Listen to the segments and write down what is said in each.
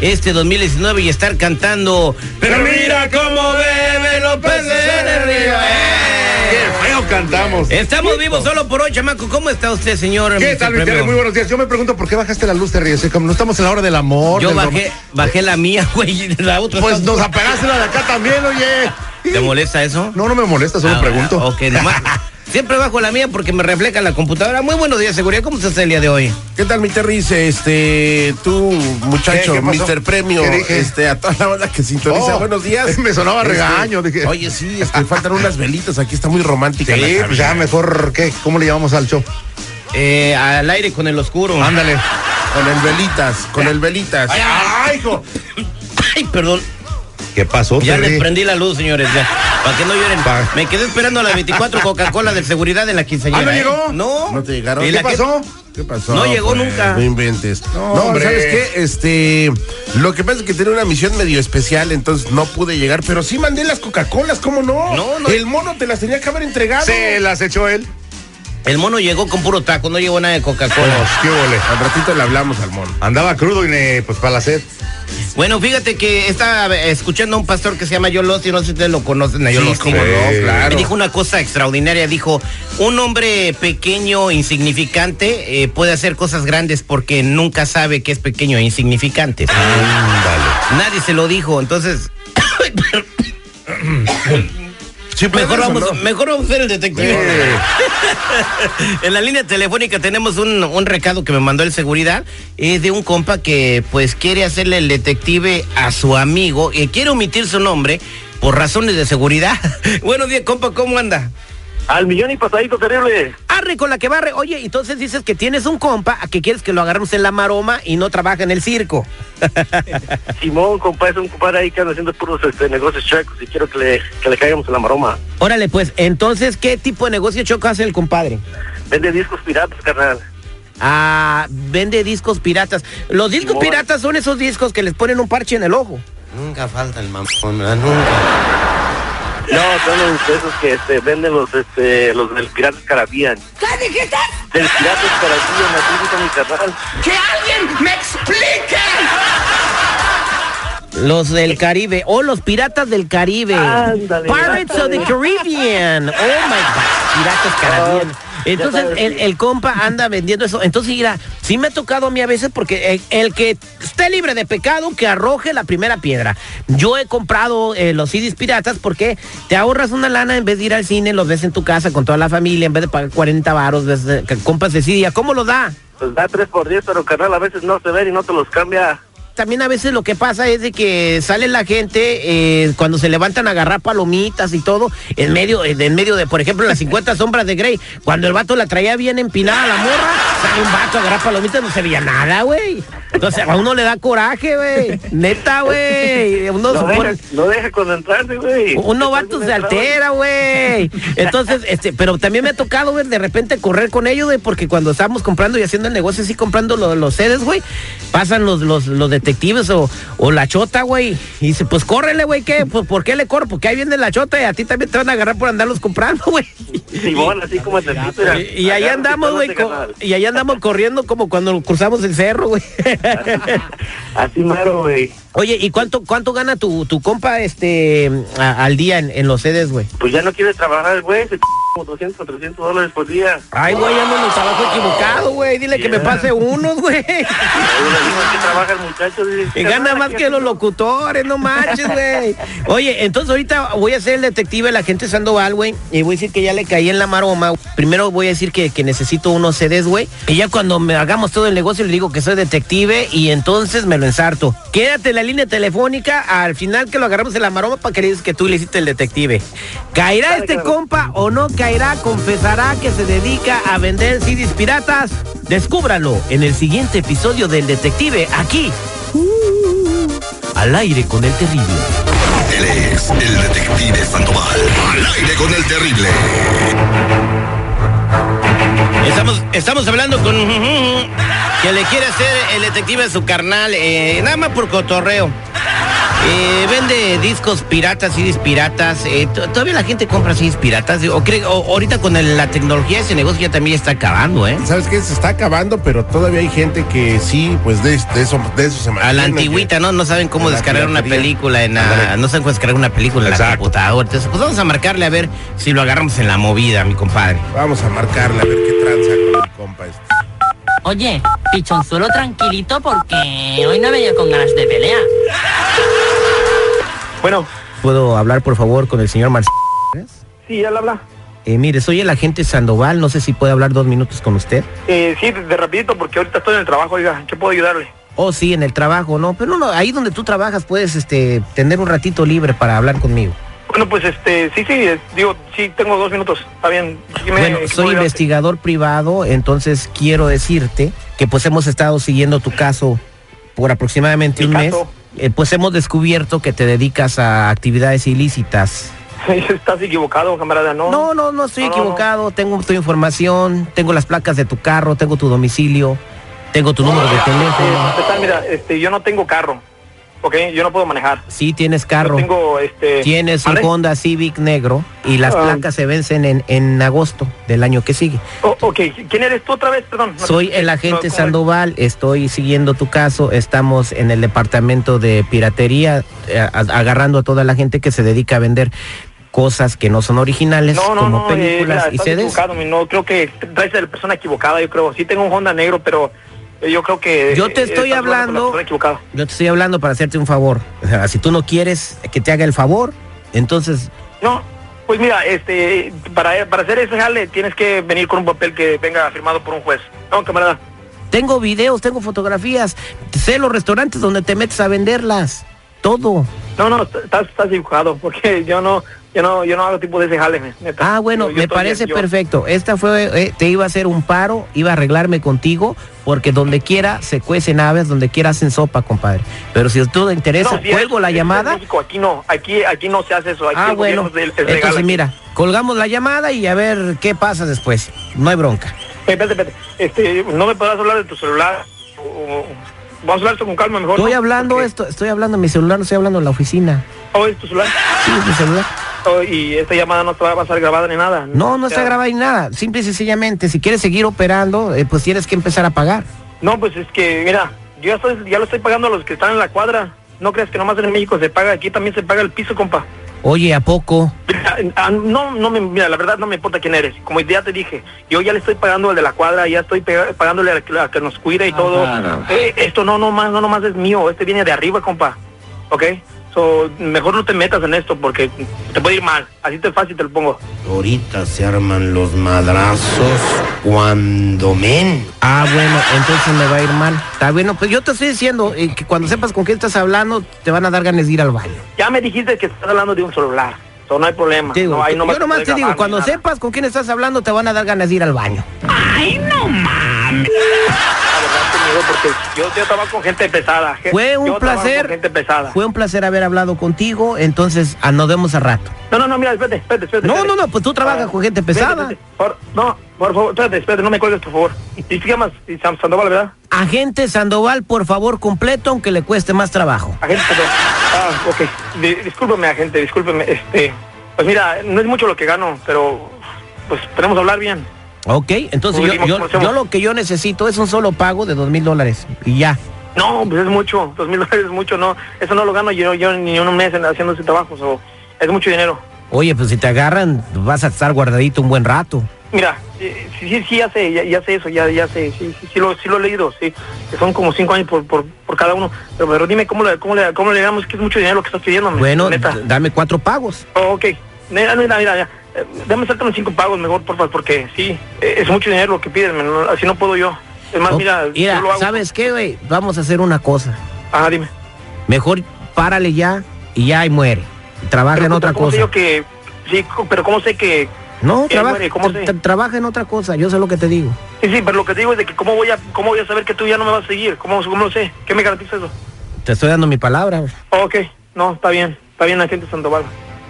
este 2019 y estar cantando. Pero mira cómo bebe López en el río. ¡Eh! Qué feo cantamos. Estamos vivos solo por hoy, chamaco. ¿Cómo está usted, señor? ¿Qué tal, Luis? Muy buenos días. Yo me pregunto por qué bajaste la luz, Terry. O sea, como no estamos en la hora del amor. Yo bajé, bajé la mía, güey, y la otra. Pues nos apagaste la de acá también, oye. ¿Te molesta eso? No, no me molesta, solo Ah, pregunto. Ok, nomás. Siempre bajo la mía porque me refleja la computadora. Muy buenos días, seguridad. ¿Cómo estás el día de hoy? ¿Qué tal, mi Terry? Este, tú, muchacho, ¿Qué? ¿Qué pasó? Mr. Premio, este, a toda la banda que sintoniza. Oh, Buenos días. me sonaba Este, regaño, dije. Oye, sí, este, faltan unas velitas, aquí está muy romántica. Sí, la pues ya mejor, ¿qué? ¿Cómo le llamamos al show? Eh, al aire con el oscuro. Ándale. Con el velitas, con el velitas. ¡Ay, hijo! Ay, perdón. ¿Qué pasó, Ya les prendí la luz, señores. Ya. Para que no lloren. Pa- Me quedé esperando a las 24 Coca-Cola de seguridad de la quinceañera. ¿Ah, no ¿eh? llegó? No. ¿No te llegaron? ¿Y ¿Qué pasó? ¿Qué pasó? No llegó nunca. No inventes. No, No, hombre. ¿sabes qué? Este, lo que pasa es que tenía una misión medio especial, entonces no pude llegar, pero sí mandé las Coca-Colas, ¿cómo no? No, no. El mono te las tenía que haber entregado. Se las echó él. El mono llegó con puro taco, no llegó nada de Pues, Coca-Cola. ¿Qué ole? Al ratito le hablamos al mono. Andaba crudo y ne- pues para la sed. Bueno, fíjate que estaba escuchando a un pastor que se llama Yolosti, no sé si ustedes lo conocen a Sí, Yolosti. cómo no, claro. Me dijo una cosa extraordinaria, dijo, un hombre pequeño, insignificante, eh, puede hacer cosas grandes porque nunca sabe que es pequeño e insignificante. Nadie se lo dijo, entonces... Sí, pues, Mejor vamos, ¿no? mejor vamos a ser el detective. en la línea telefónica tenemos un, un recado que me mandó el seguridad. Es de un compa que pues quiere hacerle el detective a su amigo y quiere omitir su nombre por razones de seguridad. Buenos días, compa, ¿cómo anda? Al millón y pasadito terrible. Arre con la que barre. Oye, entonces dices que tienes un compa a que quieres que lo agarremos en la maroma y no trabaja en el circo. Simón, compa, es un compadre ahí que anda haciendo puros este, negocios chacos y quiero que le, que le caigamos en la maroma. Órale, pues, entonces, ¿qué tipo de negocio choco hace el compadre? Vende discos piratas, carnal. Ah, vende discos piratas. Los discos Simón. piratas son esos discos que les ponen un parche en el ojo. Nunca falta el mamón, nunca. No, son los esos que este, venden los, este, los del Piratas Caribbean. ¿Qué dijiste? Del Piratas Caribbean, así dice mi carnal. ¡Que alguien me explique! Los del Caribe. O los piratas del Caribe. Ándale, Pirates of the Caribbean. Oh my God. Piratas Caribbean. Entonces el, el compa anda vendiendo eso. Entonces, mira, sí me ha tocado a mí a veces porque el, el que esté libre de pecado, que arroje la primera piedra. Yo he comprado eh, los CDs piratas porque te ahorras una lana en vez de ir al cine, los ves en tu casa con toda la familia, en vez de pagar 40 varos, ves, eh, compras de CD. ¿A ¿Cómo lo da? Pues da 3 por 10, pero carnal, a veces no se ven y no te los cambia. También a veces lo que pasa es de que sale la gente eh, cuando se levantan a agarrar palomitas y todo, en medio, eh, en medio de, por ejemplo, las 50 sombras de Grey, cuando el vato la traía bien empinada a la morra, un vato agarrar palomitas, no se veía nada, güey. Entonces a uno le da coraje, güey. Neta, güey. Uno, No deja, no deja concentrarse, güey. un novato se altera, güey. Entonces, este, pero también me ha tocado, güey, de repente correr con ellos, güey, porque cuando estábamos comprando y haciendo el negocio así, comprando lo- los sedes, güey, pasan los, los, los detectives o, o la chota, güey. Y dice, pues córrele, güey, ¿qué? Pues ¿por qué le corro? Porque ahí viene la chota y a ti también te van a agarrar por andarlos comprando, güey. Simón, así como te dice, mira, Y, y ahí andamos, güey, y ahí andamos corriendo como cuando cruzamos el cerro, güey. Así mero, güey. Oye, ¿y cuánto cuánto gana tu, tu compa este a- al día en, en los sedes, güey? Pues ya no quiere trabajar, güey. Se 200 o 300 dólares por día. Ay, güey, ando en el trabajo equivocado, güey. Dile que me pase unos, güey. Que trabaja el muchacho. Y gana "Carnal, más ¿qué que los haces?" locutores, no manches, güey. Oye, entonces ahorita voy a ser el detective de la gente Sandoval, güey. Y voy a decir que ya le caí en la maroma. Primero voy a decir que, que necesito unos CDs, güey. Y ya cuando me hagamos todo el negocio le digo que soy detective y entonces me lo ensarto. Quédate en la línea telefónica al final que lo agarramos en la maroma para que le digas que tú le hiciste el detective. ¿Caerá este compa o no caerá? ¿Confesará que se dedica a vender CDs piratas? Descúbralo en el siguiente episodio del detective aquí. Al aire con el terrible. Él es el detective Sandoval. Al aire con el terrible. Estamos, estamos hablando con que le quiere hacer el detective a su carnal, eh, nada más por cotorreo. Eh, vende discos piratas, CDs piratas. eh, to- todavía la gente compra CDs piratas. O, cree, o ahorita con el- la tecnología ese negocio ya también está acabando, ¿eh? ¿Sabes qué? Se está acabando, pero todavía hay gente que sí, pues de, de eso, de eso se A la mantiene, antigüita, que- ¿no? No saben cómo descargar una película en la, no saben cómo descargar una película en la computadora. Entonces, pues vamos a marcarle a ver si lo agarramos en la movida, mi compadre. Vamos a marcarle a ver qué tranza con el compa este. Oye, pichonzuelo tranquilito porque hoy no he venido con ganas de pelea. Bueno, ¿Puedo hablar, por favor, con el señor Marcelo? sí, ya la habla. Eh, mire, soy el agente Sandoval, no sé si puede hablar dos minutos con usted. Eh, sí, de, de rapidito, porque ahorita estoy en el trabajo, oiga. ¿Qué puedo ayudarle? Oh, sí, en el trabajo, no, pero no, ahí donde tú trabajas puedes este, tener un ratito libre para hablar conmigo. Bueno, pues este, sí, sí, eh, digo, sí, tengo dos minutos. Está bien. Dime, Bueno, ¿qué soy ayudarte? investigador privado, entonces quiero decirte que pues hemos estado siguiendo tu caso por aproximadamente ¿Mi un mes. Eh, pues hemos descubierto que te dedicas a actividades ilícitas. Estás equivocado, camarada, ¿no? No, no, no estoy No, no, no. equivocado. Tengo tu información, tengo las placas de tu carro, tengo tu domicilio, tengo tu número de Eh, teléfono. empezar, mira, este, yo no tengo carro, Yo no puedo manejar. Sí, tienes Yo carro. tengo, este... Tienes un. Honda Civic negro y las Ah. placas se vencen en, en agosto del año que sigue. Oh, ok, ¿quién eres tú otra vez? Perdón. no Soy el agente No, ¿cómo Sandoval, estoy siguiendo tu caso, estamos en el departamento de piratería, eh, agarrando a toda la gente que se dedica a vender cosas que no son originales, No, no, como no, eh, películas mira, y mi, no, creo que traes a la persona equivocada, yo creo. Sí tengo un Honda negro, pero yo creo que... Yo te eh, estoy hablando-. Yo te estoy hablando para hacerte un favor. O sea, si tú no quieres que te haga el favor, entonces No, pues mira, este, para, para hacer ese jale tienes que venir con un papel que venga firmado por un juez. No, camarada. tengo videos, tengo fotografías, sé los restaurantes donde te metes a venderlas, todo. No, no, estás, estás equivocado, porque yo no, yo no, yo no hago tipo de ese jale, neta. Ah, bueno, Yo- me parece bien, perfecto. Esta fue, eh, te iba a hacer un paro, iba a arreglarme contigo, porque donde quiera se cuecen aves, donde quiera hacen sopa, compadre. Pero si tú te interesa, No, si cuelgo la llamada. México, aquí no, aquí, aquí no se hace eso. Aquí Ah, bueno. Entonces, aquí. mira, colgamos la llamada y a ver qué pasa después. No hay bronca. Espérate, espérate. Este, ¿no me podrás hablar de tu celular? O- vamos a hablar esto con calma mejor. Estoy ¿no? hablando esto, estoy hablando en mi celular, no estoy hablando en la oficina. ¿Oh, es tu celular? Sí, es mi celular. Oh, y esta llamada no te va a pasar grabada ni nada. No, no O está sea, grabado ni nada. Simple y sencillamente, si quieres seguir operando, eh, pues tienes que empezar a pagar. No, pues es que, mira, yo ya, estoy, ya lo estoy pagando a los que están en la cuadra. No creas que nomás en México se paga, aquí también se paga el piso, compa. Oye, ¿a poco? Mira, ah, no, no me, mira, la verdad no me importa quién eres. Como ya te dije, yo ya le estoy pagando al de la cuadra, ya estoy pagándole a que, a que nos cuida y todo. Eh, esto no nomás, no nomás es mío, este viene de arriba, compa. ¿Ok? So, mejor no te metas en esto porque te puede ir mal. Así te fácil te lo pongo. Ahorita se arman los madrazos cuando men. Ah, bueno, entonces me va a ir mal. Está bueno, pues yo te estoy diciendo eh, que cuando sepas con quién estás hablando, te van a dar ganas de ir al baño. Ya me dijiste que estás hablando de un celular. So, no hay problema. Digo, no, ahí yo nomás te digo, cuando nada. sepas con quién estás hablando, te van a dar ganas de ir al baño. ¡Ay, no mames! Porque Yo, yo con gente pesada. Fue un yo placer. gente pesada. Fue un placer haber hablado contigo, entonces ah, nos vemos a rato. No, no, no, mira, espérate, espérate, espérate. No, no, no, pues tú trabajas con gente pesada. espérate. Por- no, por favor, espérate, espérate, no me cuelgues, por favor. ¿Y te llamas Sandoval, verdad? Agente Sandoval, por favor, completo, aunque le cueste más trabajo. Agente, perdón. Ah, ok. Di- discúlpeme, agente, discúlpeme. Este, pues mira, no es mucho lo que gano, pero pues tenemos que hablar bien. Ok, entonces yo, yo, lo que yo necesito es un solo pago de dos mil dólares y ya. No, pues es mucho, dos mil dólares es mucho, no, eso no lo gano yo, yo ni un mes en- haciendo ese trabajo, so, es mucho dinero. Oye, pues si te agarran, vas a estar guardadito un buen rato. Mira, sí, sí, sí, ya sé, ya, ya sé eso, ya, ya sé, sí, sí, sí, lo, sí lo he leído, sí, que son como cinco años por, por, por cada uno, pero, pero dime cómo le, cómo le, cómo le damos, que es mucho dinero lo que estás pidiendo, Bueno, neta. dame cuatro pagos. Oh, ok, mira, mira, mira, ya. Eh, Dame saltar los cinco pagos mejor, porfa, porque sí, eh, es mucho dinero lo que piden, no- así no puedo yo. Es más, mira, mira, lo hago. ¿sabes qué, güey? Vamos a hacer una cosa. Ajá, dime. Mejor párale ya y ya y muere. Trabaja en otra ¿cómo sé cosa. yo que, sí, pero ¿cómo sé que, No, trabaja, muere? ¿Cómo sé? tra- trabaja en otra cosa, yo sé lo que te digo. Sí, sí, pero lo que te digo es de que cómo voy a, cómo voy a saber que tú ya no me vas a seguir, cómo, cómo lo sé, ¿qué me garantiza eso? Te estoy dando mi palabra. Oh, ok, no, está bien, está bien, agente Sandoval,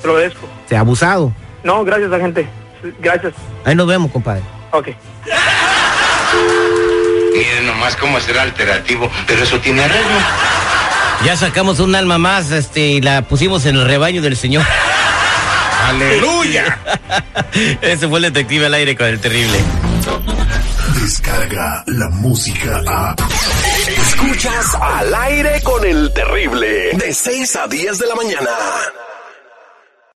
te lo agradezco. Te ha abusado. No, gracias, agente, gracias, Ahí nos vemos, compadre. ok. Miren nomás cómo será alternativo, pero eso tiene arreglo. Ya sacamos un alma más, este, y la pusimos en el rebaño del Señor. ¡Aleluya! Ese fue el detective al aire con el terrible. Descarga la música a. Escuchas al aire con el terrible. De 6 a 10 de la mañana.